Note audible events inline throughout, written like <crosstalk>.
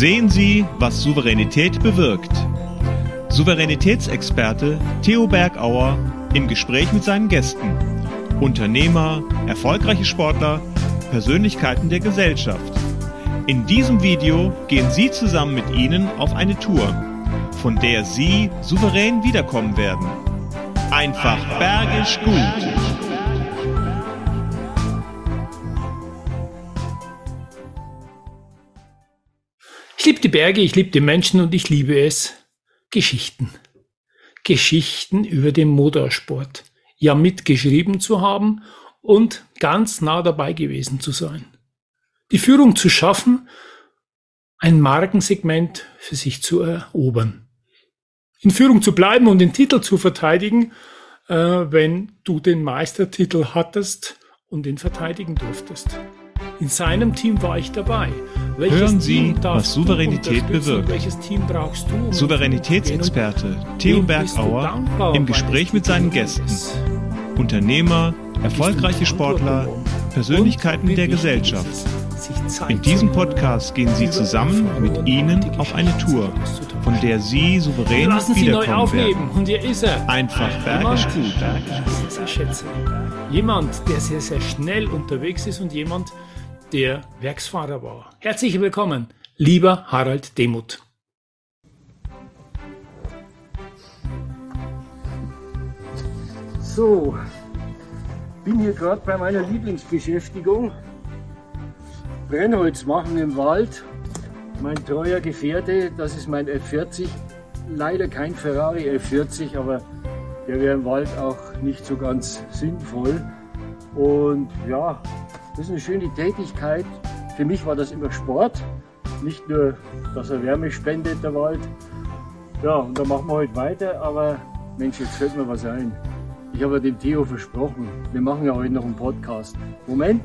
Sehen Sie, was Souveränität bewirkt. Souveränitätsexperte Theo Bergauer im Gespräch mit seinen Gästen. Unternehmer, erfolgreiche Sportler, Persönlichkeiten der Gesellschaft. In diesem Video gehen Sie zusammen mit ihnen auf eine Tour, von der Sie souverän wiederkommen werden. Einfach bergisch gut. Liebe die Berge, ich liebe die Menschen und ich liebe es. Geschichten. Geschichten über den Motorsport. Ja, mitgeschrieben zu haben und ganz nah dabei gewesen zu sein. Die Führung zu schaffen, ein Markensegment für sich zu erobern. In Führung zu bleiben und den Titel zu verteidigen, äh, wenn du den Meistertitel hattest und ihn verteidigen durftest. In seinem Team war ich dabei. Hören Sie, was Souveränität bewirkt. Souveränitätsexperte Theo Bergauer im Gespräch mit seinen Gästen. Unternehmer, erfolgreiche Sportler, Persönlichkeiten der Gesellschaft. In diesem Podcast gehen Sie zusammen mit Ihnen auf eine Tour, von der Sie souverän Lassen Sie neu wiederkommen aufleben. werden. Und hier ist er. Einfach bergisch gut. Jemand, der sehr, sehr schnell unterwegs ist und jemand, der Werksfahrer war. Herzlich willkommen, lieber Harald Demuth. So, bin hier gerade bei meiner Lieblingsbeschäftigung. Brennholz machen im Wald. Mein treuer Gefährte, das ist mein F40. Leider kein Ferrari F40, aber der wäre im Wald auch nicht so ganz sinnvoll. Und ja, das ist eine schöne Tätigkeit. Für mich war das immer Sport. Nicht nur, dass er Wärme spendet, der Wald. Ja, und da machen wir heute weiter, aber Mensch, jetzt fällt mir was ein. Ich habe dem Theo versprochen, wir machen ja heute noch einen Podcast. Moment,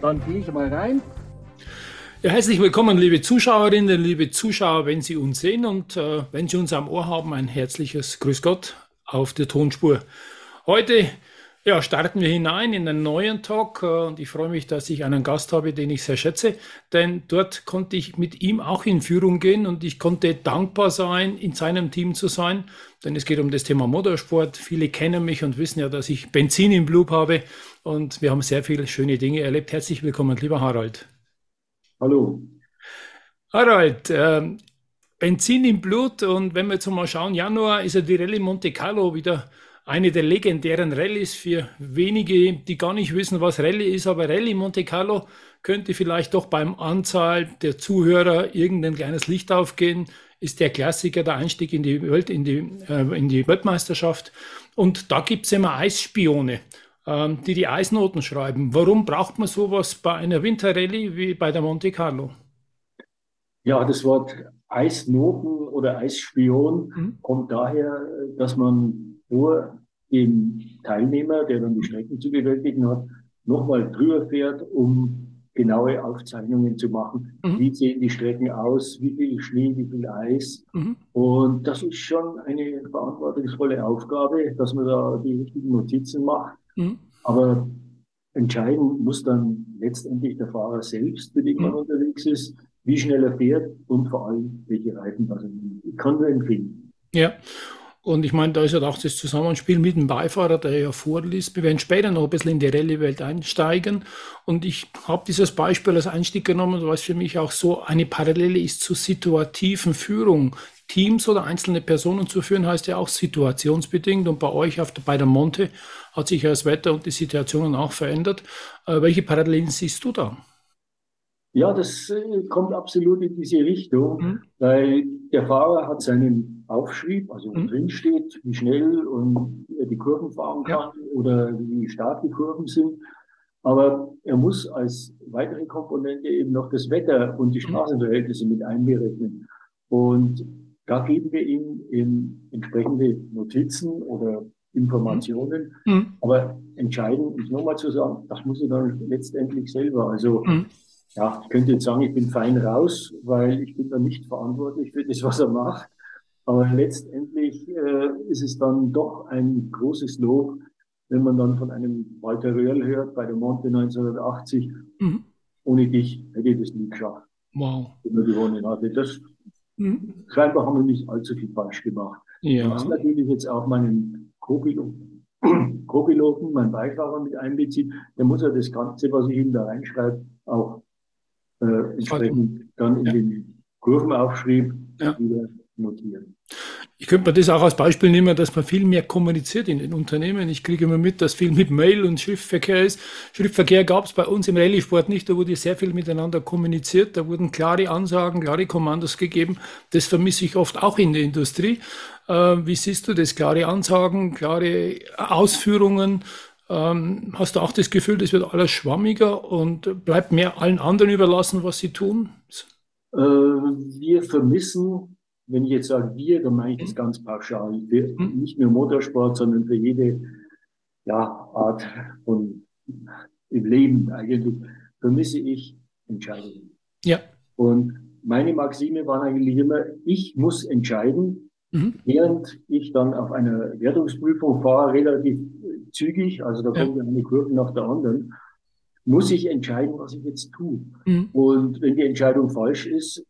dann gehe ich mal rein. Ja, herzlich willkommen, liebe Zuschauerinnen, liebe Zuschauer, wenn Sie uns sehen und äh, wenn Sie uns am Ohr haben, ein herzliches Grüß Gott auf der Tonspur. Heute ja, starten wir hinein in einen neuen Talk äh, und ich freue mich, dass ich einen Gast habe, den ich sehr schätze, denn dort konnte ich mit ihm auch in Führung gehen und ich konnte dankbar sein, in seinem Team zu sein, denn es geht um das Thema Motorsport. Viele kennen mich und wissen ja, dass ich Benzin im Blut habe und wir haben sehr viele schöne Dinge erlebt. Herzlich willkommen, lieber Harald. Hallo. Harald, ähm, Benzin im Blut und wenn wir jetzt mal schauen, Januar ist ja die Rallye Monte Carlo wieder eine der legendären Rallyes für wenige, die gar nicht wissen, was Rallye ist, aber Rallye Monte Carlo könnte vielleicht doch beim Anzahl der Zuhörer irgendein kleines Licht aufgehen, ist der Klassiker, der Einstieg in die Welt, in die, äh, in die Weltmeisterschaft. Und da gibt es immer Eisspione, ähm, die die Eisnoten schreiben. Warum braucht man sowas bei einer Winterrallye wie bei der Monte Carlo? Ja, das Wort Eisnoten oder Eisspion Mhm. kommt daher, dass man vor dem Teilnehmer, der dann die Strecken zu bewältigen hat, nochmal drüber fährt, um genaue Aufzeichnungen zu machen. Mhm. Wie sehen die Strecken aus? Wie viel Schnee? Wie viel Eis? Mhm. Und das ist schon eine verantwortungsvolle Aufgabe, dass man da die richtigen Notizen macht. Mhm. Aber entscheiden muss dann letztendlich der Fahrer selbst, für den man Mhm. unterwegs ist, wie schnell er fährt und vor allem, welche Reifen was er nimmt. Ich kann nur empfehlen. Ja, und ich meine, da ist ja auch das Zusammenspiel mit dem Beifahrer, der ja vorliest. Wir werden später noch ein bisschen in die Rallye-Welt einsteigen. Und ich habe dieses Beispiel als Einstieg genommen, es für mich auch so eine Parallele ist zu situativen Führung. Teams oder einzelne Personen zu führen, heißt ja auch situationsbedingt. Und bei euch auf der, bei der Monte hat sich ja das Wetter und die Situationen auch verändert. Äh, welche Parallelen siehst du da? Ja, das äh, kommt absolut in diese Richtung, Mhm. weil der Fahrer hat seinen Aufschrieb, also wo Mhm. drin steht, wie schnell und er die Kurven fahren Ja. kann oder wie stark die Kurven sind. Aber er muss als weitere Komponente eben noch das Wetter und die Mhm. Straßenverhältnisse mit einberechnen. Und da geben wir ihm eben entsprechende Notizen oder Informationen. Mhm. Aber entscheiden, ist nochmal zu sagen, das muss er dann letztendlich selber. Also Mhm. Ja, ich könnte jetzt sagen, ich bin fein raus, weil ich bin dann nicht verantwortlich für das, was er macht. Aber letztendlich äh, ist es dann doch ein großes Lob, wenn man dann von einem Walter Röhrl hört bei der Monte 1980, Mhm. ohne dich hätte ich das nie geschafft. wow. den er gewonnen hatte. Das, mhm. Scheinbar haben wir nicht allzu viel falsch gemacht. Ja. Was natürlich jetzt auch meinen Co-Piloten, Co-Piloten, <clears throat> meinen Beifahrer mit einbezieht, der muss ja das Ganze, was ich ihm da reinschreibe, auch äh, entsprechend dann in ja. den Kurvenaufschrieb ja. wieder notieren. Ich könnte mir das auch als Beispiel nehmen, dass man viel mehr kommuniziert in den Unternehmen. Ich kriege immer mit, dass viel mit Mail und Schriftverkehr ist. Schriftverkehr gab es bei uns im Rallye-Sport nicht, da wurde sehr viel miteinander kommuniziert, da wurden klare Ansagen, klare Kommandos gegeben. Das vermisse ich oft auch in der Industrie. Äh, wie siehst du das? Klare Ansagen, klare Ausführungen. Ähm, hast du auch das Gefühl, das wird alles schwammiger und bleibt mehr allen anderen überlassen, was sie tun? Äh, wir vermissen wenn ich jetzt sage wir, dann meine ich das mhm. ganz pauschal. Für, mhm. nicht nur Motorsport, sondern für jede ja, Art von im Leben eigentlich vermisse ich Entscheidungen. Ja. Und meine Maxime war eigentlich immer, ich muss entscheiden, mhm. während ich dann auf einer Wertungsprüfung fahre, relativ zügig, also da ja. kommt eine Kurve nach der anderen, muss ich entscheiden, was ich jetzt tue. Mhm. Und wenn die Entscheidung falsch ist,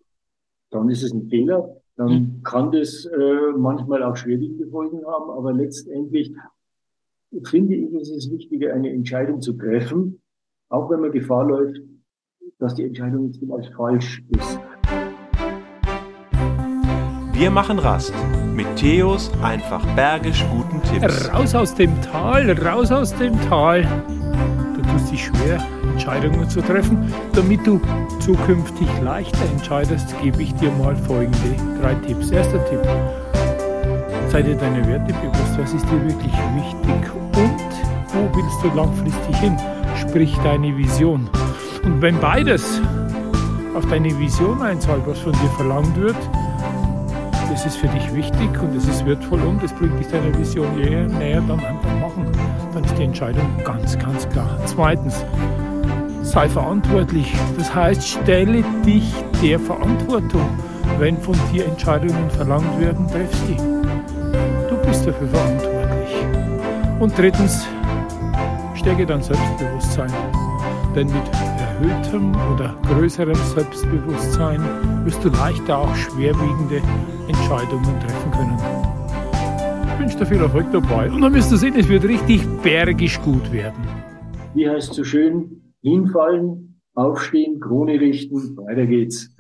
dann ist es ein Fehler dann hm. kann das äh, manchmal auch schwierige Folgen haben, aber letztendlich finde ich, es ist wichtiger, eine Entscheidung zu treffen, auch wenn man Gefahr läuft, dass die Entscheidung jetzt vielleicht falsch ist. Wir machen Rast mit Theos einfach bergisch guten Tipps. Raus aus dem Tal, raus aus dem Tal. Du tust dich schwer, Entscheidungen zu treffen. Damit du zukünftig leichter entscheidest, gebe ich dir mal folgende drei Tipps. Erster Tipp. Sei dir deine Werte bewusst, was ist dir wirklich wichtig und wo willst du langfristig hin? Sprich deine Vision. Und wenn beides auf deine Vision einzahlt, was von dir verlangt wird, das ist für dich wichtig und es ist wertvoll und es bringt dich deiner Vision näher, näher, dann einfach machen. Dann ist die Entscheidung ganz, ganz klar. Zweitens, sei verantwortlich. Das heißt, stelle dich der Verantwortung. Wenn von dir Entscheidungen verlangt werden, treff sie. Du bist dafür verantwortlich. Und drittens, stärke dein Selbstbewusstsein. Denn mit erhöhtem oder größerem Selbstbewusstsein wirst du leichter auch schwerwiegende Entscheidungen treffen können. Ich wünsche dir viel Erfolg dabei. Und dann wirst du sehen, es wird richtig bergisch gut werden. Wie heißt so schön, hinfallen, aufstehen, Krone richten, weiter geht's.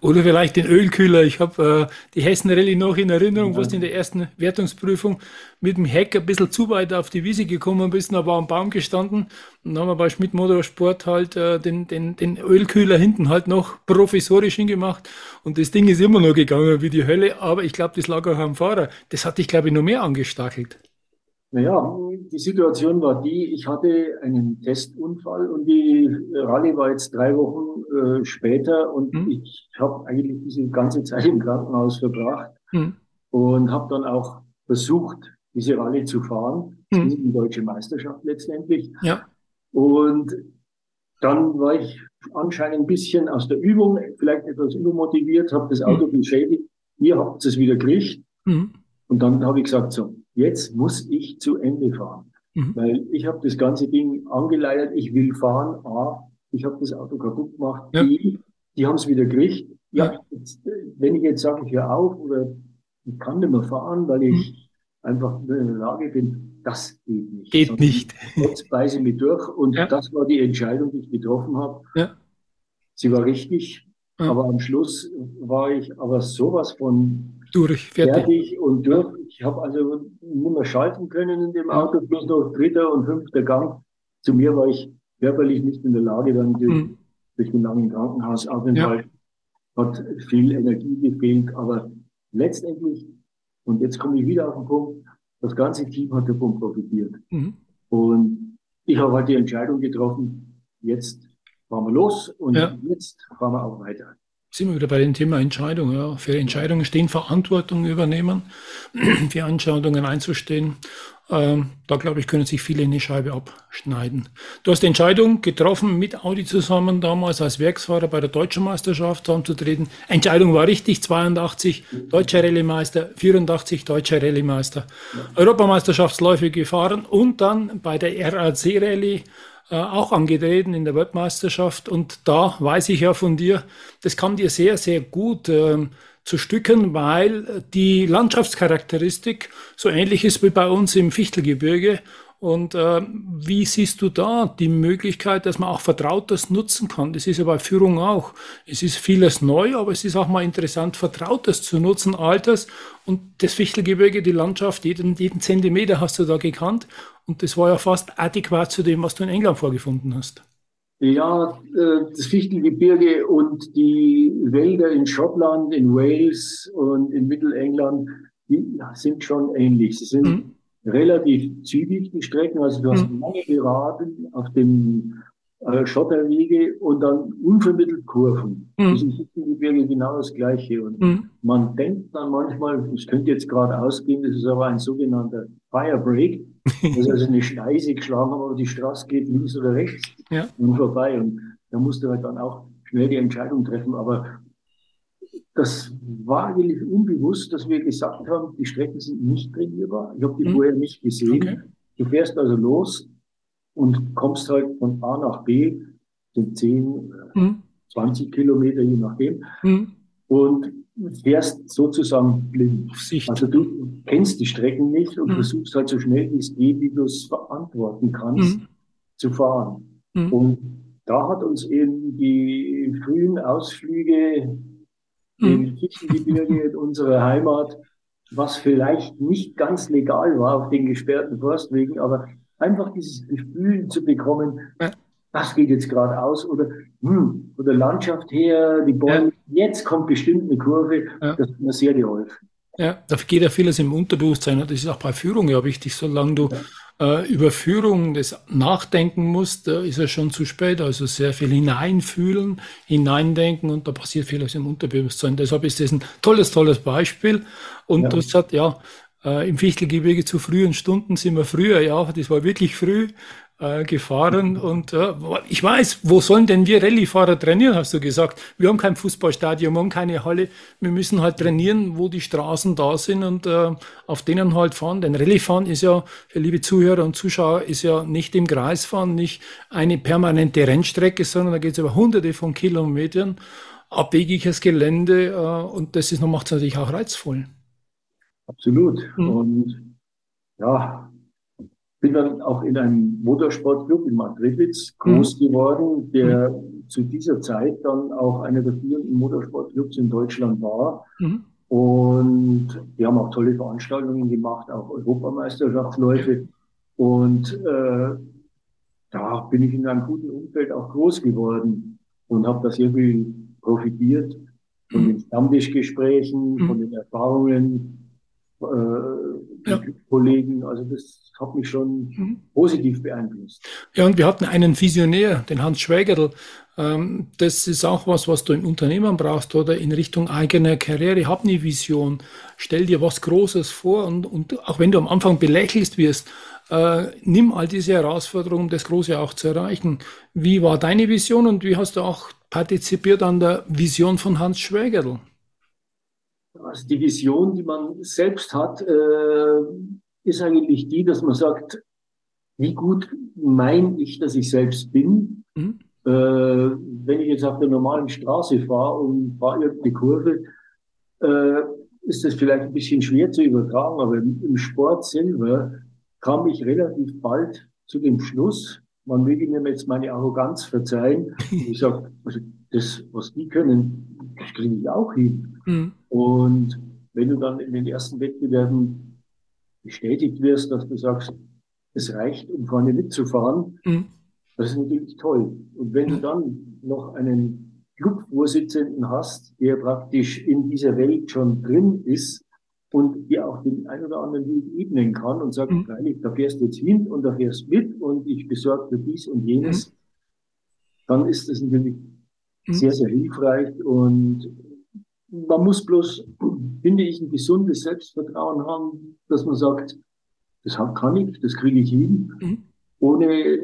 Oder vielleicht den Ölkühler. Ich habe äh, die Hessen Rallye noch in Erinnerung, ja. wo du in der ersten Wertungsprüfung mit dem Heck ein bisschen zu weit auf die Wiese gekommen bist, da war am Baum gestanden und dann haben wir bei Schmidt Motorsport halt äh, den, den, den Ölkühler hinten halt noch provisorisch hingemacht und das Ding ist immer noch gegangen wie die Hölle, aber ich glaube, das lag auch am Fahrer. Das hat dich, glaube ich, noch mehr angestachelt. Naja, die Situation war die, ich hatte einen Testunfall und die Rallye war jetzt drei Wochen äh, später und mhm. ich habe eigentlich diese ganze Zeit im Krankenhaus verbracht mhm. und habe dann auch versucht, diese Rallye zu fahren. Mhm. Die deutsche Meisterschaft letztendlich. Ja. Und dann war ich anscheinend ein bisschen aus der Übung, vielleicht etwas übermotiviert, habe das Auto mhm. beschädigt. Ihr habt es wieder gekriegt. Mhm. Und dann habe ich gesagt, so, jetzt muss ich zu Ende fahren. Mhm. Weil ich habe das ganze Ding angeleiert, ich will fahren. A, ich habe das Auto kaputt gemacht. Ja. B, die haben es wieder gekriegt. Ja, jetzt, wenn ich jetzt sage, ich höre auf oder ich kann nicht mehr fahren, weil ich mhm. einfach in der Lage bin, das geht nicht. Geht Sondern nicht. Jetzt beiße mich durch und ja. das war die Entscheidung, die ich getroffen habe. Ja. Sie war richtig, ja. aber am Schluss war ich aber sowas von durch, fertig, fertig und durch. Ich habe also nicht mehr schalten können in dem Auto, bloß noch dritter und fünfter Gang. Zu mir war ich körperlich nicht in der Lage, dann durch, mhm. durch den langen Krankenhausaufenthalt ja. hat viel Energie gefehlt, aber letztendlich, und jetzt komme ich wieder auf den Punkt, das ganze Team hat davon profitiert. Mhm. Und ich habe halt die Entscheidung getroffen, jetzt fahren wir los und ja. jetzt fahren wir auch weiter sind wir wieder bei dem Thema Entscheidung. Ja. Für Entscheidungen stehen, Verantwortung übernehmen, <clears throat> für Entscheidungen einzustehen. Ähm, da glaube ich, können sich viele eine Scheibe abschneiden. Du hast die Entscheidung getroffen, mit Audi zusammen damals als Werksfahrer bei der Deutschen Meisterschaft anzutreten. Entscheidung war richtig, 82 deutscher Rallye-Meister, 84 deutscher Rallye-Meister. Europameisterschaftsläufe gefahren und dann bei der RAC Rallye äh, auch angetreten in der Weltmeisterschaft. Und da weiß ich ja von dir, das kann dir sehr, sehr gut äh, zu Stücken, weil die Landschaftscharakteristik so ähnlich ist wie bei uns im Fichtelgebirge. Und äh, wie siehst du da die Möglichkeit, dass man auch Vertrautes nutzen kann? Das ist ja bei Führung auch. Es ist vieles neu, aber es ist auch mal interessant, Vertrautes zu nutzen, Alters. Und das Fichtelgebirge, die Landschaft, jeden, jeden Zentimeter hast du da gekannt. Und das war ja fast adäquat zu dem, was du in England vorgefunden hast. Ja, äh, das Fichtelgebirge und die Wälder in Schottland, in Wales und in Mittelengland, die sind schon ähnlich. Sie sind mhm relativ zügig, die Strecken. Also du hast mhm. lange Geraden auf dem äh, Schotterwege und dann unvermittelt Kurven. Mhm. Das ist im Gebirge genau das Gleiche. Und mhm. man denkt dann manchmal, es könnte jetzt gerade ausgehen, das ist aber ein sogenannter Firebreak. Das ist also eine Schneise geschlagen, aber die Straße geht links oder rechts ja. und vorbei. Und da musst du halt dann auch schnell die Entscheidung treffen. Aber das war eigentlich unbewusst, dass wir gesagt haben, die Strecken sind nicht trainierbar. Ich habe die hm. vorher nicht gesehen. Okay. Du fährst also los und kommst halt von A nach B, sind 10, hm. 20 Kilometer, je nachdem, hm. und fährst sozusagen blind. Also du kennst die Strecken nicht und hm. versuchst halt so schnell wie es geht, wie du es verantworten kannst, hm. zu fahren. Hm. Und da hat uns eben die frühen Ausflüge im Fichtengebirge in unserer Heimat, was vielleicht nicht ganz legal war auf den gesperrten Forstwegen, aber einfach dieses Gefühl zu bekommen, das geht jetzt gerade aus oder hm, oder Landschaft her, die Bäume, ja. jetzt kommt bestimmt eine Kurve, ja. das hat mir sehr geholfen. Ja, da geht ja vieles im Unterbewusstsein. Das ist auch bei Führung ja wichtig. Solange du. Äh, über Führung das nachdenken musst, da ist es schon zu spät. Also sehr viel hineinfühlen, hineindenken und da passiert vieles im Unterbewusstsein. Deshalb ist das ein tolles, tolles Beispiel. Und ja. das hat ja äh, im Fichtelgebirge zu frühen Stunden sind wir früher, ja, das war wirklich früh äh, gefahren und äh, ich weiß, wo sollen denn wir Rallyefahrer trainieren, hast du gesagt. Wir haben kein Fußballstadion, wir haben keine Halle, wir müssen halt trainieren, wo die Straßen da sind und äh, auf denen halt fahren. Denn Rallyefahren ist ja, für liebe Zuhörer und Zuschauer, ist ja nicht im Kreis fahren, nicht eine permanente Rennstrecke, sondern da geht es über hunderte von Kilometern, abwegiges Gelände äh, und das macht es natürlich auch reizvoll. Absolut. Mhm. Und ja, bin dann auch in einem Motorsportclub in Madridwitz groß mhm. geworden, der mhm. zu dieser Zeit dann auch einer der führenden Motorsportclubs in Deutschland war. Mhm. Und wir haben auch tolle Veranstaltungen gemacht, auch Europameisterschaftsläufe. Und äh, da bin ich in einem guten Umfeld auch groß geworden und habe da sehr viel profitiert von den Stammtischgesprächen, von den Erfahrungen äh, ja. Kollegen. Also das hat mich schon mhm. positiv beeinflusst. Ja, und wir hatten einen Visionär, den Hans Schwägerl. Ähm, das ist auch was, was du in Unternehmen brauchst oder in Richtung eigener Karriere. Hab eine Vision, stell dir was Großes vor und, und auch wenn du am Anfang belächelst wirst, äh, nimm all diese Herausforderungen, um das Große auch zu erreichen. Wie war deine Vision und wie hast du auch partizipiert an der Vision von Hans Schwägerl? Also die Vision, die man selbst hat, äh, ist eigentlich die, dass man sagt, wie gut meine ich, dass ich selbst bin. Mhm. Äh, wenn ich jetzt auf der normalen Straße fahre und fahre irgendeine Kurve, äh, ist das vielleicht ein bisschen schwer zu übertragen, aber im, im Sport selber kam ich relativ bald zu dem Schluss, man möge mir jetzt meine Arroganz verzeihen. <laughs> Ich sage, also das, was die können, das kriege ich auch hin. Mhm. Und wenn du dann in den ersten Wettbewerben bestätigt wirst, dass du sagst, es reicht, um vorne mitzufahren, mhm. das ist natürlich toll. Und wenn du dann noch einen Clubvorsitzenden hast, der praktisch in dieser Welt schon drin ist und dir auch den ein oder anderen Weg ebnen kann und sagt, mhm. freilich, da fährst du jetzt hin und da fährst mit und ich besorge dir dies und jenes, mhm. dann ist das natürlich mhm. Sehr, sehr hilfreich und man muss bloß, finde ich, ein gesundes Selbstvertrauen haben, dass man sagt, das kann ich, das kriege ich hin, mhm. ohne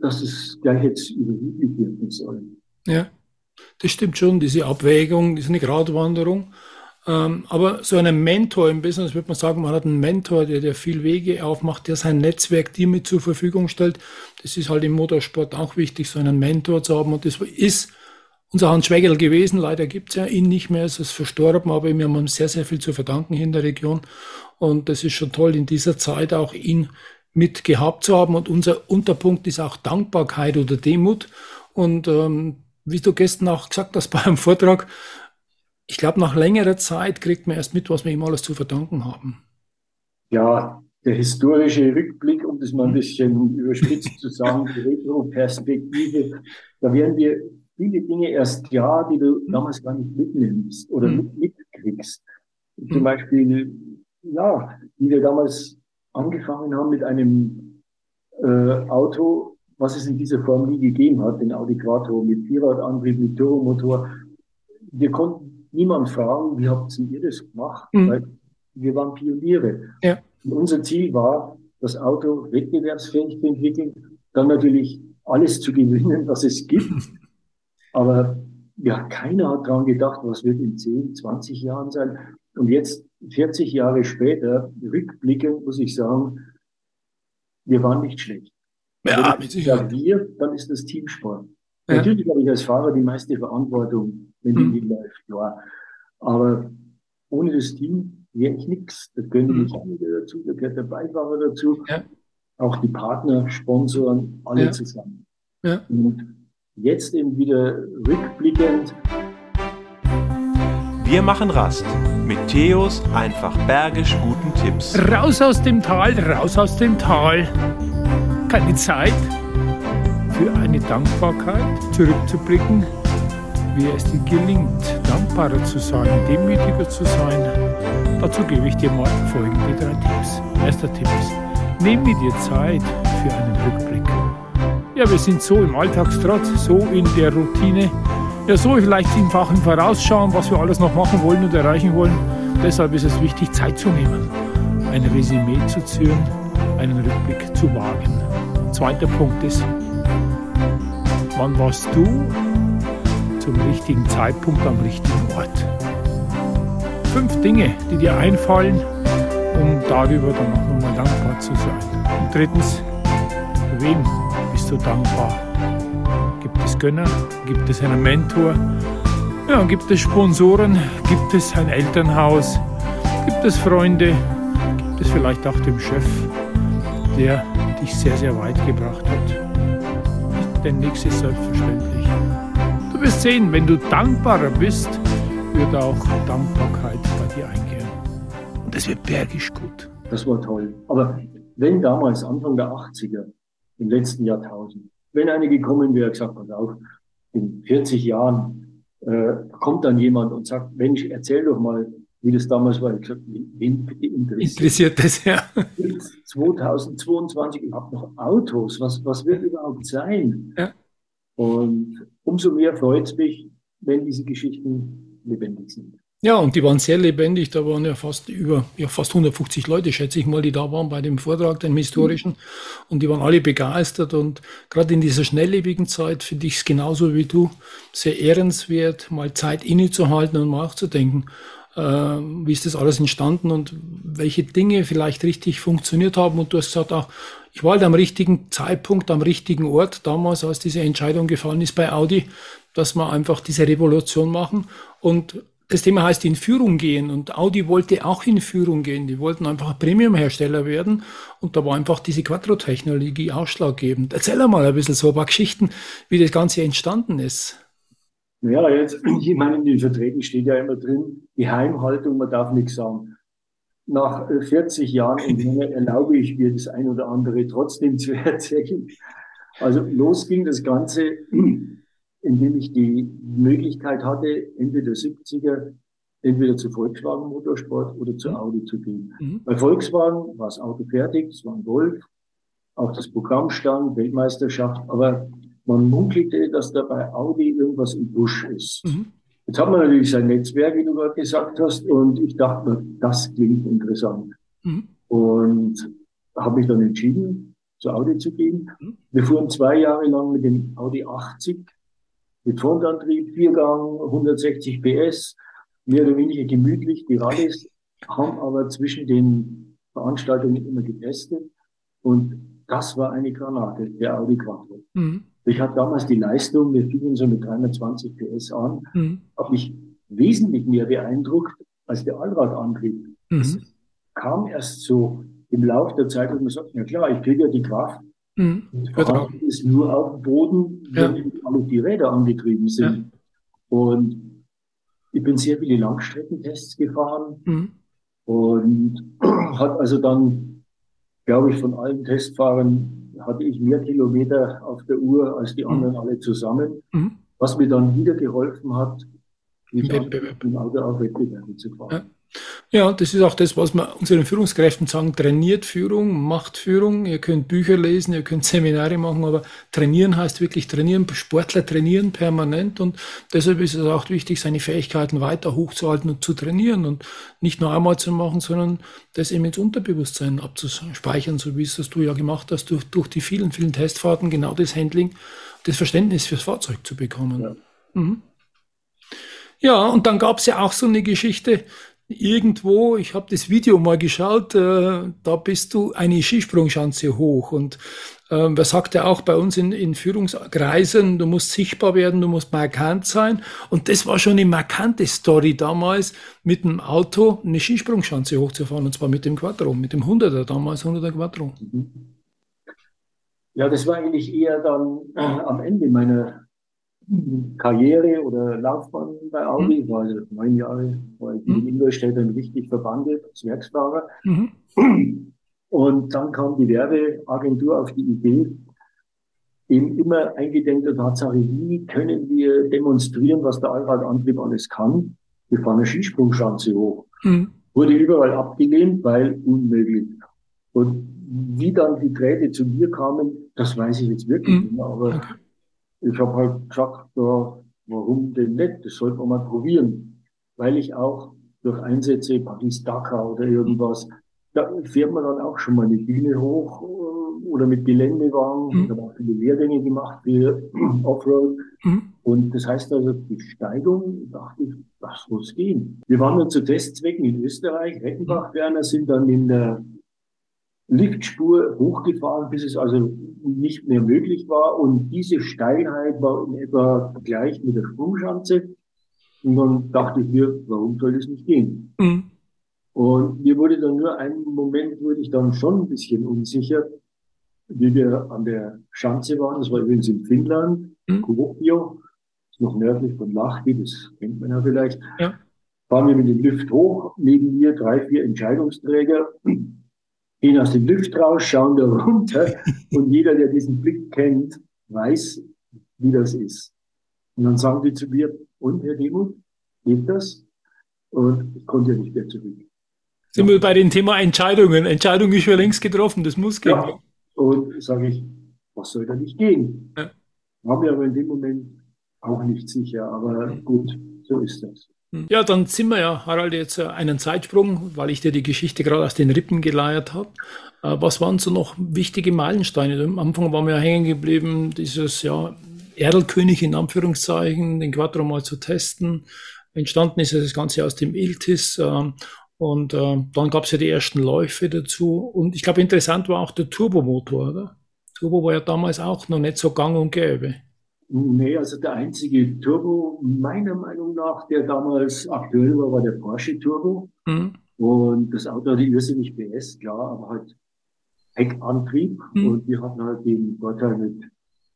dass es gleich jetzt überheblich wirken soll. Ja, das stimmt schon, diese Abwägung ist eine Gratwanderung. Ähm, aber so einen Mentor im Business würde man sagen, man hat einen Mentor, der, der viel Wege aufmacht, der sein Netzwerk dir mit zur Verfügung stellt. Das ist halt im Motorsport auch wichtig, so einen Mentor zu haben. Und das ist unser Hans Schwegel gewesen. Leider gibt es ja ihn nicht mehr, es ist verstorben, aber wir haben ihm sehr, sehr viel zu verdanken in der Region. Und das ist schon toll, in dieser Zeit auch ihn mit gehabt zu haben. Und unser Unterpunkt ist auch Dankbarkeit oder Demut. Und ähm, wie du gestern auch gesagt hast bei einem Vortrag, ich glaube, nach längerer Zeit kriegt man erst mit, was wir ihm alles zu verdanken haben. Ja, der historische Rückblick, um das mal ein bisschen überspitzt zu sagen, die Retro-Perspektive, da werden wir viele Dinge erst klar, die du damals gar nicht mitnimmst oder mhm. mitkriegst. Zum mhm. Beispiel, ja, wie wir damals angefangen haben mit einem äh, Auto, was es in dieser Form nie gegeben hat, den Audi Quattro mit Vierradantrieb, mit Turbomotor. Wir konnten niemand fragen, wie habt ihr das gemacht? Mhm. Weil wir waren Pioniere. Ja. Und unser Ziel war, das Auto wettbewerbsfähig zu entwickeln, dann natürlich alles zu gewinnen, was es gibt. <laughs> Aber ja, keiner hat daran gedacht, was wird in 10, 20 Jahren sein. Und jetzt, 40 Jahre später, rückblickend, muss ich sagen, wir waren nicht schlecht. Ja, mit Sicherheit. wir, dann ist das Teamsport. Ja. Natürlich habe ich als Fahrer die meiste Verantwortung, wenn die mhm. läuft, ja. Aber ohne das Team wäre ich nichts. Da gehören die mhm. Dazu, da gehört der Beifahrer dazu, ja. auch die Partner, Sponsoren, alle ja. zusammen. Ja. Und jetzt eben wieder rückblickend. Wir machen Rast mit Theos einfach bergisch guten Tipps. Raus aus dem Tal, raus aus dem Tal. Keine Zeit für eine Dankbarkeit zurückzublicken, wie es dir gelingt, dankbarer zu sein, demütiger zu sein. Dazu gebe ich dir mal folgende drei Tipps. Erster Tipp ist, nimm mir dir Zeit für einen Rückblick. Ja, wir sind so im Alltagstrott, so in der Routine, ja, so vielleicht im fachen Vorausschauen, was wir alles noch machen wollen und erreichen wollen. Deshalb ist es wichtig, Zeit zu nehmen, ein Resümee zu ziehen, einen Rückblick zu wagen. Zweiter Punkt ist, Wann warst du zum richtigen Zeitpunkt am richtigen Ort? Fünf Dinge, die dir einfallen, um darüber dann auch nochmal dankbar zu sein. Und drittens, wem du dankbar? Gibt es Gönner? Gibt es einen Mentor? Ja, gibt es Sponsoren? Gibt es ein Elternhaus? Gibt es Freunde? Gibt es vielleicht auch den Chef, der dich sehr, sehr weit gebracht hat? denn nichts ist selbstverständlich. Du wirst sehen, wenn du dankbarer bist, wird auch Dankbarkeit bei dir eingehen. Und das wird bergisch gut. Das war toll. Aber wenn damals, Anfang der 80er, im letzten Jahrtausend, wenn einer gekommen wäre, gesagt, pass auf, in 40 Jahren äh, kommt dann jemand und sagt, Mensch, erzähl doch mal, wie das damals war. Ich gesagt, wen interessiert, interessiert das, ja. 2022, ich habe noch Autos, was, was wird überhaupt sein? Ja. Und umso mehr freut es mich, wenn diese Geschichten lebendig sind. Ja, und die waren sehr lebendig. Da waren ja fast über, ja, fast 150 Leute, schätze ich mal, die da waren bei dem Vortrag, dem historischen. Und die waren alle begeistert. Und gerade in dieser schnelllebigen Zeit finde ich es genauso wie du sehr ehrenswert, mal Zeit innezuhalten und mal nachzudenken äh, wie ist das alles entstanden und welche Dinge vielleicht richtig funktioniert haben. Und du hast gesagt, auch, ich war halt am richtigen Zeitpunkt, am richtigen Ort damals, als diese Entscheidung gefallen ist bei Audi, dass wir einfach diese Revolution machen. Und das Thema heißt in Führung gehen und Audi wollte auch in Führung gehen. Die wollten einfach Premium-Hersteller werden und da war einfach diese Quattro-Technologie ausschlaggebend. Erzähl mal ein bisschen so ein paar Geschichten, wie das Ganze entstanden ist. Ja, jetzt, <clears throat> ich meine, in den Verträgen steht ja immer drin, Geheimhaltung, man darf nichts sagen. Nach 40 äh, Jahren und mehr <laughs> erlaube ich mir das ein oder andere trotzdem zu <laughs> erzählen. Also los ging das Ganze, <clears throat> indem ich die Möglichkeit hatte, Ende der 70er entweder zu Volkswagen Motorsport oder zu Audi zu gehen. Mhm. Bei Volkswagen war das Auto fertig, es war ein Golf, auch das Programm stand, Weltmeisterschaft, aber man munkelte, dass da bei Audi irgendwas im Busch ist. Mhm. Jetzt hat man natürlich sein Netzwerk, wie du gerade gesagt hast, und ich dachte mir, das klingt interessant. Mhm. Und habe mich dann entschieden, zu Audi zu gehen. Mhm. Wir fuhren zwei Jahre lang mit dem Audi 80 mit Frontantrieb, Viergang, 160 PS. mehr oder weniger gemütlich die Rallyes, haben aber zwischen den Veranstaltungen immer getestet und das war eine Granate, der Audi Quattro. Mhm. Ich hatte damals die Leistung, wir fingen so mit 320 PS an, mhm. habe mich wesentlich mehr beeindruckt als der Allradantrieb. Mhm. kam erst so im Laufe der Zeit, wo man sagt, ja klar, ich kriege ja die Kraft. Mhm. Und ist nur auf dem Boden, wenn ja. alle die Räder angetrieben sind. Ja. Und ich bin sehr viele Langstreckentests gefahren mhm. und <clears throat> hat also dann, glaube ich, von allen Testfahrern hatte ich mehr Kilometer auf der Uhr als die mhm. anderen alle zusammen, mhm. was mir dann wieder geholfen hat, mich im Auto auf Wettbewerbe zu fahren. Ja. Ja, das ist auch das, was wir unseren Führungskräften sagen. Trainiert Führung, macht Führung. Ihr könnt Bücher lesen, ihr könnt Seminare machen, aber trainieren heißt wirklich trainieren. Sportler trainieren permanent und deshalb ist es auch wichtig, seine Fähigkeiten weiter hochzuhalten und zu trainieren und nicht nur einmal zu machen, sondern das eben ins Unterbewusstsein abzuspeichern, so wie es das du ja gemacht hast, durch, durch die vielen, vielen Testfahrten, genau das Handling, das Verständnis fürs Fahrzeug zu bekommen. Ja. Mhm. Ja, und dann gab es ja auch so eine Geschichte, irgendwo, ich habe das Video mal geschaut, äh, da bist du eine Skisprungschanze hoch. Und äh, wer sagt ja auch bei uns in, in Führungskreisen, du musst sichtbar werden, du musst markant sein. Und das war schon eine markante Story damals, mit dem Auto eine Skisprungschanze hochzufahren und zwar mit dem Quattro, mit dem 100er damals, 100er Quattro. Ja, das war eigentlich eher dann äh, am Ende meiner Karriere oder Laufbahn bei Audi. Ich war also neun Jahre war ich in Ingolstadt dann richtig verbandet als Werksfahrer. Mhm. Und dann kam die Werbeagentur auf die Idee, eben immer eingedenk der Tatsache, wie können wir demonstrieren, was der Allradantrieb alles kann. Wir fahren eine Skisprungschanze hoch. Mhm. Wurde überall abgelehnt, weil unmöglich. Und wie dann die Drähte zu mir kamen, das weiß ich jetzt wirklich mhm. nicht mehr, aber okay ich habe halt gesagt, ja, warum denn nicht? Das sollte man mal probieren. Weil ich auch durch Einsätze, Paris-Dakar oder irgendwas, da fährt man dann auch schon mal eine Bühne hoch äh, oder mit Geländewagen. Mhm. Ich habe auch viele Lehrgänge gemacht für <clears throat> Offroad. Mhm. Und das heißt also, die Steigung, dachte ich, das muss gehen. Wir waren dann zu Testzwecken in Österreich. Reckenbach-Werner sind dann in der Liftspur hochgefahren, bis es also nicht mehr möglich war. Und diese Steilheit war in etwa gleich mit der Sprungschanze. Und dann dachte ich mir, warum soll das nicht gehen? Mhm. Und mir wurde dann nur einen Moment, wurde ich dann schon ein bisschen unsicher, wie wir an der Schanze waren. Das war übrigens in Finnland, mhm. Kuopio, noch nördlich von Lahti, das kennt man ja vielleicht. Ja. Fahren wir mit dem Lift hoch, neben mir drei, vier Entscheidungsträger gehen aus dem Lift raus, schauen da runter <laughs> und jeder, der diesen Blick kennt, weiß, wie das ist. Und dann sagen die zu mir, und Herr Demut, geht das? Und ich konnte ja nicht mehr zurück. Sind ja. wir bei dem Thema Entscheidungen. Entscheidung ist schon längst getroffen, das muss gehen. Ja. Und sage ich, was soll da nicht gehen? Ja. War mir aber in dem Moment auch nicht sicher, aber gut, so ist das. Ja, dann sind wir ja, Harald, jetzt äh, einen Zeitsprung, weil ich dir die Geschichte gerade aus den Rippen geleiert habe. Äh, was waren so noch wichtige Meilensteine? Am Anfang waren wir ja hängen geblieben, dieses ja, Erlkönig in Anführungszeichen, den Quattro mal zu testen. Entstanden ist das Ganze aus dem Iltis. Äh, und dann gab es ja die ersten Läufe dazu. Und ich glaube, interessant war auch der Turbomotor, oder? Turbo war ja damals auch noch nicht so gang und gäbe. Nee, also der einzige Turbo, meiner Meinung nach, der damals aktuell war, war der Porsche Turbo. Mhm. Und das Auto hatte irrsinnig PS, klar, aber halt Heckantrieb. Mhm. Und wir hatten halt den Vorteil mit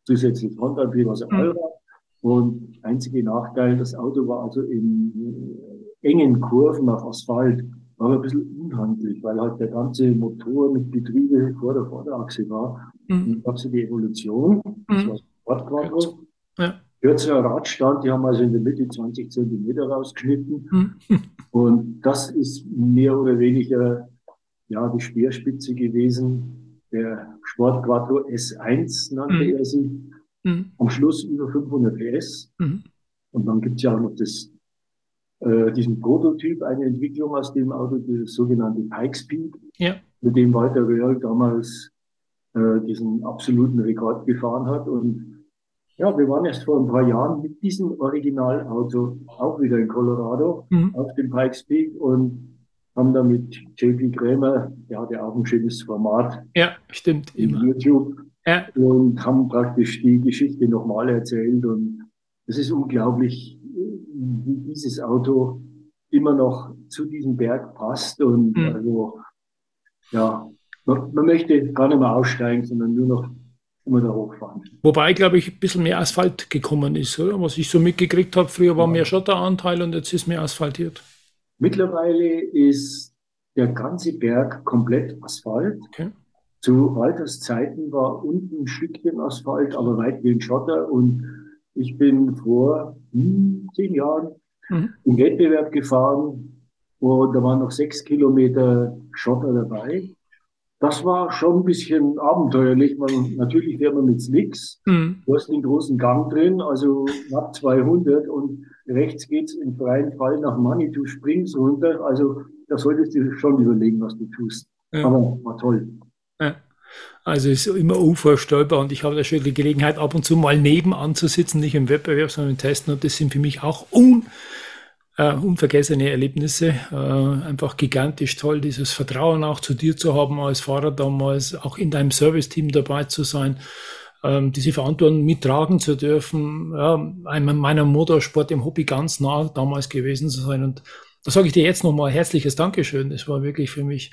zusätzlich Frontantrieb, also mhm. Allrad. Und einzige Nachteil, das Auto war also in engen Kurven auf Asphalt, war ein bisschen unhandlich, weil halt der ganze Motor mit Getriebe vor der Vorderachse war. Mhm. Und dann gab es die Evolution, das mhm. war Sportquadro. Ja. Kürzerer Radstand, die haben also in der Mitte 20 Zentimeter rausgeschnitten. Hm. Und das ist mehr oder weniger ja, die Speerspitze gewesen. Der Sport Quattro S1 nannte hm. er sich. Hm. Am Schluss über 500 PS. Hm. Und dann gibt es ja auch noch das, äh, diesen Prototyp, eine Entwicklung aus dem Auto, das sogenannte Pike Speed, ja. mit dem Walter Röhrl damals äh, diesen absoluten Rekord gefahren hat. Und Ja, wir waren erst vor ein paar Jahren mit diesem Originalauto auch wieder in Colorado mhm. auf dem Pikes Peak und haben da mit JP Krämer, der hat ja auch ein schönes Format. Ja, stimmt. Immer. YouTube. Ja. Und haben praktisch die Geschichte nochmal erzählt und es ist unglaublich, wie dieses Auto immer noch zu diesem Berg passt und mhm. also, ja, man, man möchte gar nicht mehr aussteigen, sondern nur noch immer da hochfahren. Wobei, glaube ich, ein bisschen mehr Asphalt gekommen ist, oder? Was ich so mitgekriegt habe, früher war ja. mehr Schotteranteil und jetzt ist mehr asphaltiert. Mittlerweile ist der ganze Berg komplett Asphalt. Okay. Zu Walters Zeiten war unten ein Stückchen Asphalt, aber weitgehend Schotter. Und ich bin vor hm, zehn Jahren mhm. im Wettbewerb gefahren und da waren noch sechs Kilometer Schotter dabei das war schon ein bisschen abenteuerlich. Man, natürlich fährt man mit Slicks. Mhm. Du hast den großen Gang drin, also knapp 200 und rechts geht's im freien Fall nach Manitou Springs runter. Also da solltest du schon überlegen, was du tust. Ja. Aber war toll. Ja. Also ist immer unvorstellbar und ich habe da schon die Gelegenheit, ab und zu mal nebenan zu sitzen, nicht im Wettbewerb, sondern im Testen und das sind für mich auch un äh, unvergessene Erlebnisse. Äh, einfach gigantisch toll, dieses Vertrauen auch zu dir zu haben als Fahrer damals, auch in deinem Serviceteam dabei zu sein, ähm, diese Verantwortung mittragen zu dürfen, ja, einem meiner Motorsport im Hobby ganz nah damals gewesen zu sein. Und da sage ich dir jetzt nochmal herzliches Dankeschön. Das war wirklich für mich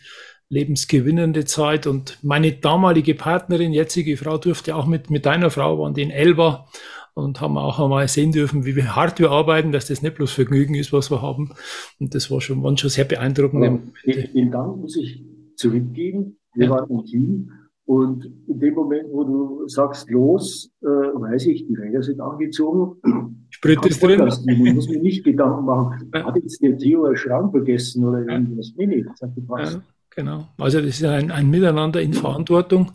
lebensgewinnende Zeit. Und meine damalige Partnerin, jetzige Frau, durfte auch mit, mit deiner Frau, waren die in Elba und haben auch einmal sehen dürfen, wie hart wir arbeiten, dass das nicht bloß Vergnügen ist, was wir haben. Und das war schon, waren schon sehr beeindruckend. Ja, den Dank muss ich zurückgeben. Wir ja. waren ein Team. Und in dem Moment, wo du sagst, los, äh, weiß ich, die Räder sind angezogen. Sprit ist drin. Ich muss mir nicht Gedanken machen, ja. hat jetzt der Theo einen Schrank vergessen oder irgendwas? Nee, nee, das hat gepasst. Ja, genau. Also das ist ein, ein Miteinander in Verantwortung.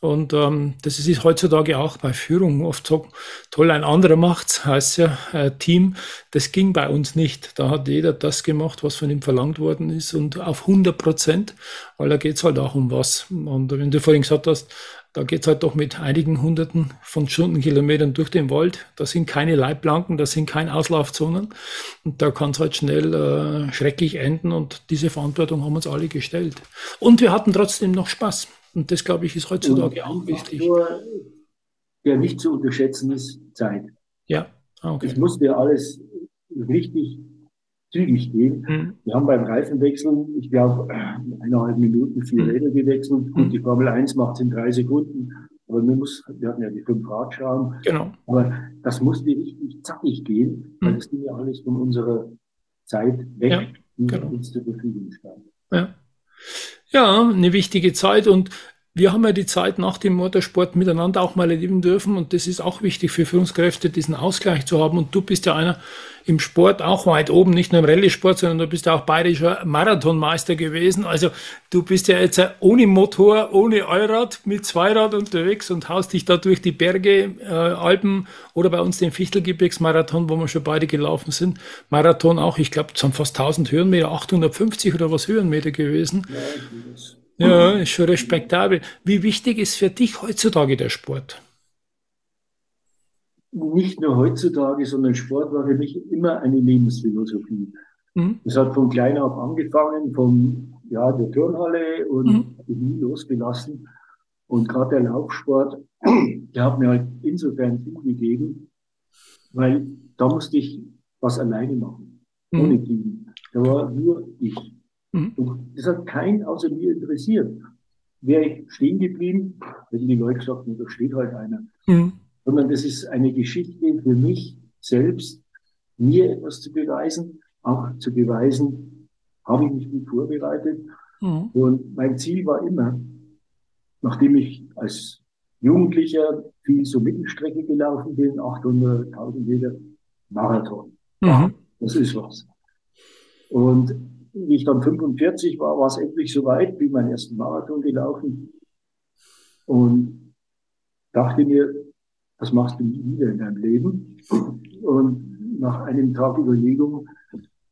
Und ähm, das ist heutzutage auch bei Führung oft so toll. Ein anderer macht's, heißt ja äh, Team. Das ging bei uns nicht. Da hat jeder das gemacht, was von ihm verlangt worden ist und auf 100 Prozent, weil da geht's halt auch um was. Und wenn du vorhin gesagt hast, da geht's halt doch mit einigen Hunderten von Stundenkilometern durch den Wald. Da sind keine Leitplanken, da sind keine Auslaufzonen. Und da kann's halt schnell äh, schrecklich enden. Und diese Verantwortung haben uns alle gestellt. Und wir hatten trotzdem noch Spaß. Und das, glaube ich, ist heutzutage auch wichtig. Nur, der nicht zu unterschätzen ist, Zeit. Ja, ah, okay. Es musste alles richtig zügig gehen. Mhm. Wir haben beim Reifenwechseln, ich glaube, eineinhalb Minuten vier mhm. Räder gewechselt. Gut, die Formel 1 macht es in drei Sekunden. Aber wir, muss, wir hatten ja die fünf Radschrauben. Genau. Aber das musste richtig zackig gehen, weil mhm. das ging ja alles von unserer Zeit weg, ja, die genau. uns zur Verfügung stand. Ja. Ja, eine wichtige Zeit und wir haben ja die Zeit nach dem Motorsport miteinander auch mal erleben dürfen und das ist auch wichtig für Führungskräfte, diesen Ausgleich zu haben. Und du bist ja einer im Sport auch weit oben, nicht nur im Rallye-Sport, sondern du bist ja auch bayerischer Marathonmeister gewesen. Also du bist ja jetzt ohne Motor, ohne Allrad, mit Zweirad unterwegs und haust dich da durch die Berge, äh, Alpen oder bei uns den Fichtelgebirgsmarathon, wo wir schon beide gelaufen sind. Marathon auch, ich glaube, es sind fast 1000 Höhenmeter, 850 oder was Höhenmeter gewesen. Ja, ja, ist schon respektabel. Wie wichtig ist für dich heutzutage der Sport? Nicht nur heutzutage, sondern Sport war für mich immer eine Lebensphilosophie. Mhm. Das hat von klein auf angefangen, von ja, der Turnhalle und mhm. nie losgelassen. Und gerade der Laufsport, <clears throat> der hat mir halt insofern viel gegeben, weil da musste ich was alleine machen, mhm. ohne Team. Da war nur ich. Mhm. Das hat keinen außer mir interessiert. Wäre ich stehen geblieben, hätten die Leute gesagt, da steht halt einer. Mhm. Sondern das ist eine Geschichte für mich selbst, mir etwas zu beweisen, auch zu beweisen, habe ich mich gut vorbereitet. Mhm. Und mein Ziel war immer, nachdem ich als Jugendlicher viel so Mittelstrecke gelaufen bin, 800, 1000 Meter, Marathon. Mhm. Das ist was. Und wie ich dann 45 war, war es endlich soweit, bin meinen ersten Marathon gelaufen und dachte mir, das machst du nie wieder in deinem Leben. Und nach einem Tag Überlegung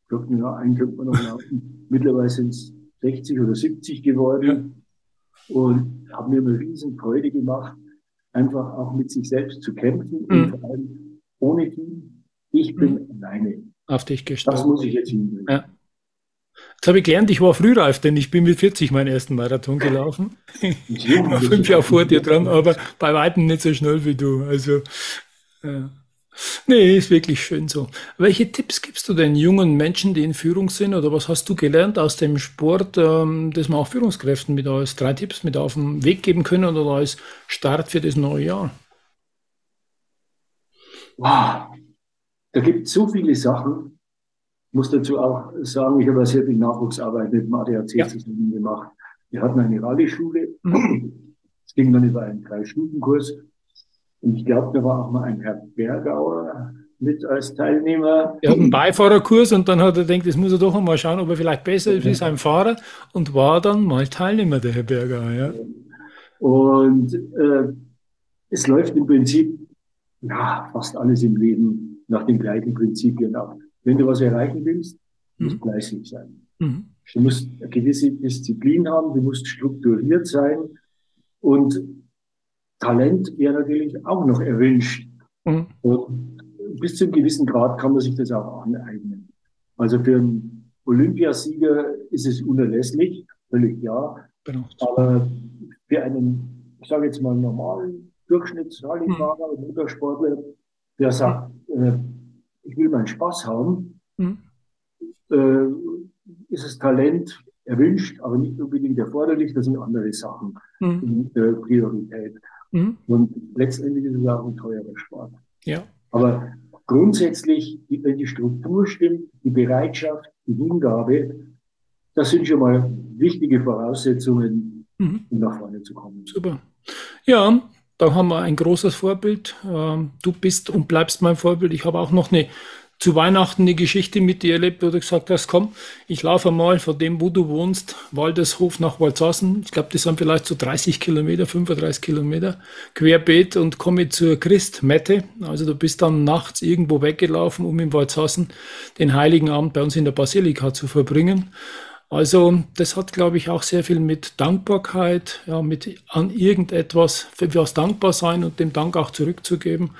dachte mir, ja, einen könnte man noch laufen. Mittlerweile sind es 60 oder 70 geworden und habe mir eine riesen Freude gemacht, einfach auch mit sich selbst zu kämpfen mhm. und vor allem ohne Team. Ich bin mhm. alleine. Auf dich gestellt. Das muss ich jetzt hinkriegen. Ja. Jetzt habe ich gelernt, ich war frühreif, denn ich bin mit 40 meinen ersten Marathon gelaufen. Ich <laughs> war fünf Jahre vor dir dran, aber bei weitem nicht so schnell wie du. Also, ja. Nee, ist wirklich schön so. Welche Tipps gibst du den jungen Menschen, die in Führung sind, oder was hast du gelernt aus dem Sport, ähm, dass man auch Führungskräften mit als drei Tipps mit auf den Weg geben können oder als Start für das neue Jahr? Wow, da gibt es so viele Sachen. Ich muss dazu auch sagen, ich habe sehr viel Nachwuchsarbeit mit dem ADAC ja. zusammen gemacht. Wir hatten eine Rallye-Schule. Mhm. Es ging dann über einen Drei-Stufen-Kurs. Und ich glaube, da war auch mal ein Herr Bergauer mit als Teilnehmer. Er hat einen Beifahrerkurs und dann hat er gedacht, das muss er doch einmal schauen, ob er vielleicht besser ist wie sein Fahrer und war dann mal Teilnehmer, der Herr Bergauer. Ja. Und äh, es läuft im Prinzip ja, fast alles im Leben nach den gleichen Prinzipien ab. Wenn du was erreichen willst, mhm. musst du fleißig sein. Mhm. Du musst eine gewisse Disziplin haben, du musst strukturiert sein und Talent wäre natürlich auch noch erwünscht. Mhm. bis zu einem gewissen Grad kann man sich das auch aneignen. Also für einen Olympiasieger ist es unerlässlich, völlig ja. Genau. Aber für einen, ich sage jetzt mal, normalen Durchschnittsrallyefahrer mhm. Motorsportler, der sagt, äh, ich will meinen Spaß haben, mhm. äh, ist das Talent erwünscht, aber nicht unbedingt erforderlich. Das sind andere Sachen mhm. in der Priorität. Mhm. Und letztendlich ist es auch ein teurer Sport. Ja. Aber grundsätzlich, wenn die Struktur stimmt, die Bereitschaft, die Hingabe, das sind schon mal wichtige Voraussetzungen, mhm. um nach vorne zu kommen. Super. Ja, da haben wir ein großes Vorbild. Ähm, du bist und bleibst mein Vorbild. Ich habe auch noch eine zu Weihnachten eine Geschichte mit dir erlebt, wo du gesagt hast, komm, ich laufe mal von dem, wo du wohnst, Waldeshof nach Waldsausen. Ich glaube, das sind vielleicht so 30 Kilometer, 35 Kilometer querbeet und komme zur Christmette. Also du bist dann nachts irgendwo weggelaufen, um in Waldsausen den Heiligen Abend bei uns in der Basilika zu verbringen. Also das hat, glaube ich, auch sehr viel mit Dankbarkeit, ja, mit an irgendetwas, für was dankbar sein und dem Dank auch zurückzugeben.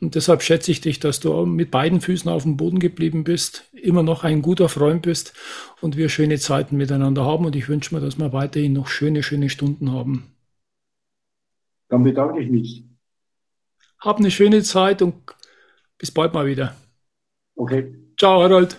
Und deshalb schätze ich dich, dass du mit beiden Füßen auf dem Boden geblieben bist, immer noch ein guter Freund bist und wir schöne Zeiten miteinander haben. Und ich wünsche mir, dass wir weiterhin noch schöne, schöne Stunden haben. Dann bedanke ich mich. Hab eine schöne Zeit und bis bald mal wieder. Okay. Ciao, Harald.